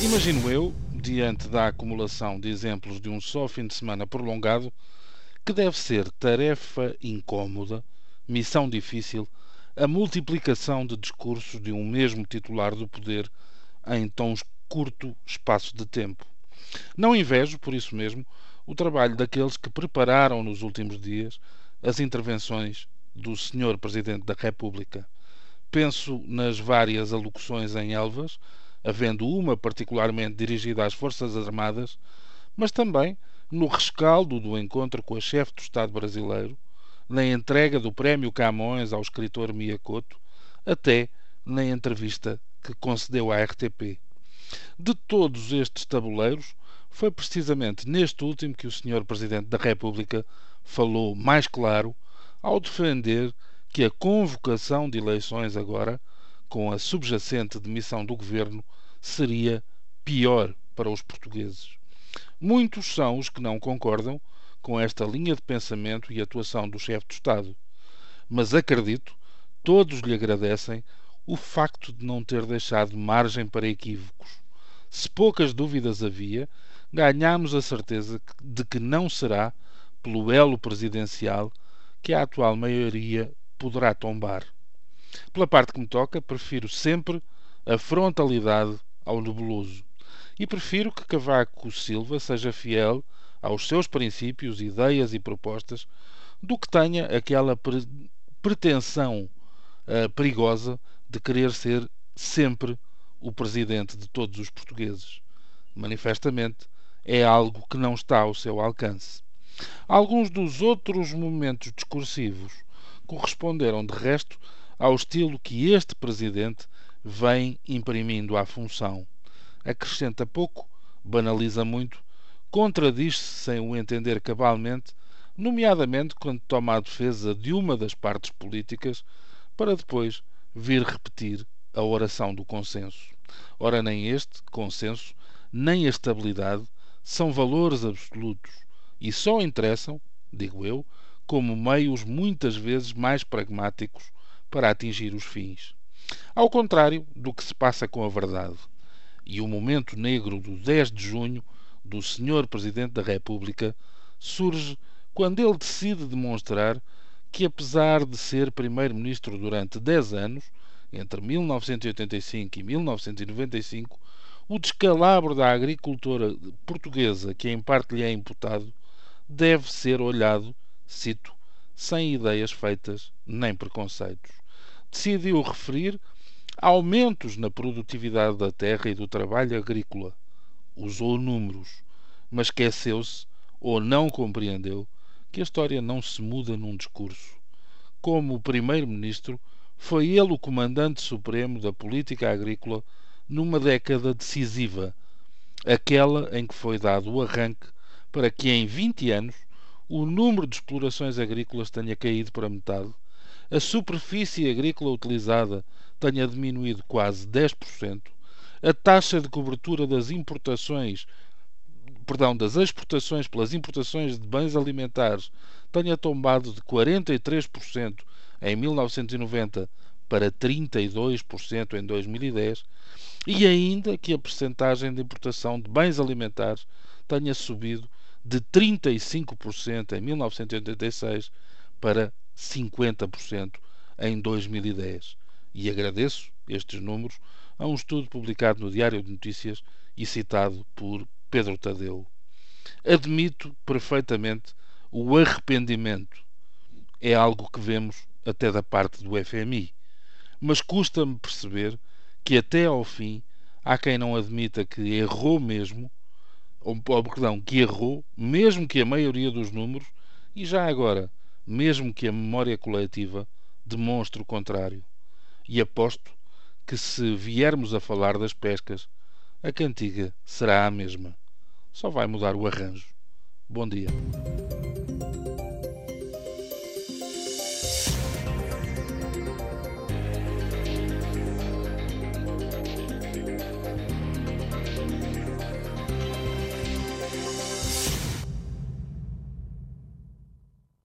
Imagino eu, diante da acumulação de exemplos de um só fim de semana prolongado, que deve ser tarefa incômoda, missão difícil, a multiplicação de discursos de um mesmo titular do poder em tão curto espaço de tempo. Não invejo, por isso mesmo, o trabalho daqueles que prepararam nos últimos dias as intervenções do Sr. Presidente da República. Penso nas várias alocuções em Elvas, havendo uma particularmente dirigida às Forças Armadas, mas também no rescaldo do encontro com a chefe do Estado brasileiro, na entrega do Prémio Camões ao escritor Miyakoto, até na entrevista que concedeu à RTP. De todos estes tabuleiros, foi precisamente neste último que o Sr. Presidente da República falou mais claro ao defender que a convocação de eleições agora, com a subjacente demissão do governo, seria pior para os portugueses. Muitos são os que não concordam com esta linha de pensamento e atuação do chefe de Estado, mas acredito, todos lhe agradecem o facto de não ter deixado margem para equívocos. Se poucas dúvidas havia, ganhamos a certeza de que não será pelo elo presidencial que a atual maioria poderá tombar. Pela parte que me toca, prefiro sempre a frontalidade ao nebuloso. E prefiro que Cavaco Silva seja fiel aos seus princípios, ideias e propostas do que tenha aquela pre pretensão uh, perigosa de querer ser sempre o presidente de todos os portugueses. Manifestamente, é algo que não está ao seu alcance. Alguns dos outros momentos discursivos corresponderam, de resto, ao estilo que este presidente vem imprimindo à função. Acrescenta pouco, banaliza muito, contradiz-se sem o entender cabalmente, nomeadamente quando toma a defesa de uma das partes políticas, para depois vir repetir a oração do consenso. Ora, nem este consenso, nem a estabilidade são valores absolutos e só interessam, digo eu, como meios muitas vezes mais pragmáticos para atingir os fins. Ao contrário do que se passa com a verdade. E o momento negro do 10 de junho do Sr. Presidente da República surge quando ele decide demonstrar que, apesar de ser Primeiro-Ministro durante 10 anos, entre 1985 e 1995, o descalabro da agricultura portuguesa, que em parte lhe é imputado, deve ser olhado, cito, sem ideias feitas nem preconceitos. Decidiu referir aumentos na produtividade da terra e do trabalho agrícola. Usou números, mas esqueceu-se ou não compreendeu que a história não se muda num discurso. Como primeiro-ministro, foi ele o comandante supremo da política agrícola numa década decisiva, aquela em que foi dado o arranque para que em 20 anos o número de explorações agrícolas tenha caído para metade, a superfície agrícola utilizada tenha diminuído quase 10%, a taxa de cobertura das importações, perdão, das exportações pelas importações de bens alimentares tenha tombado de 43% em 1990 para 32% em 2010 e ainda que a percentagem de importação de bens alimentares tenha subido de 35% em 1986 para 50% em 2010 e agradeço estes números a um estudo publicado no Diário de Notícias e citado por Pedro Tadeu. Admito perfeitamente o arrependimento. É algo que vemos até da parte do FMI. Mas custa-me perceber que até ao fim há quem não admita que errou mesmo, ou, perdão, que errou, mesmo que a maioria dos números, e já agora, mesmo que a memória coletiva demonstre o contrário e aposto que se viermos a falar das pescas, a cantiga será a mesma. Só vai mudar o arranjo. Bom dia.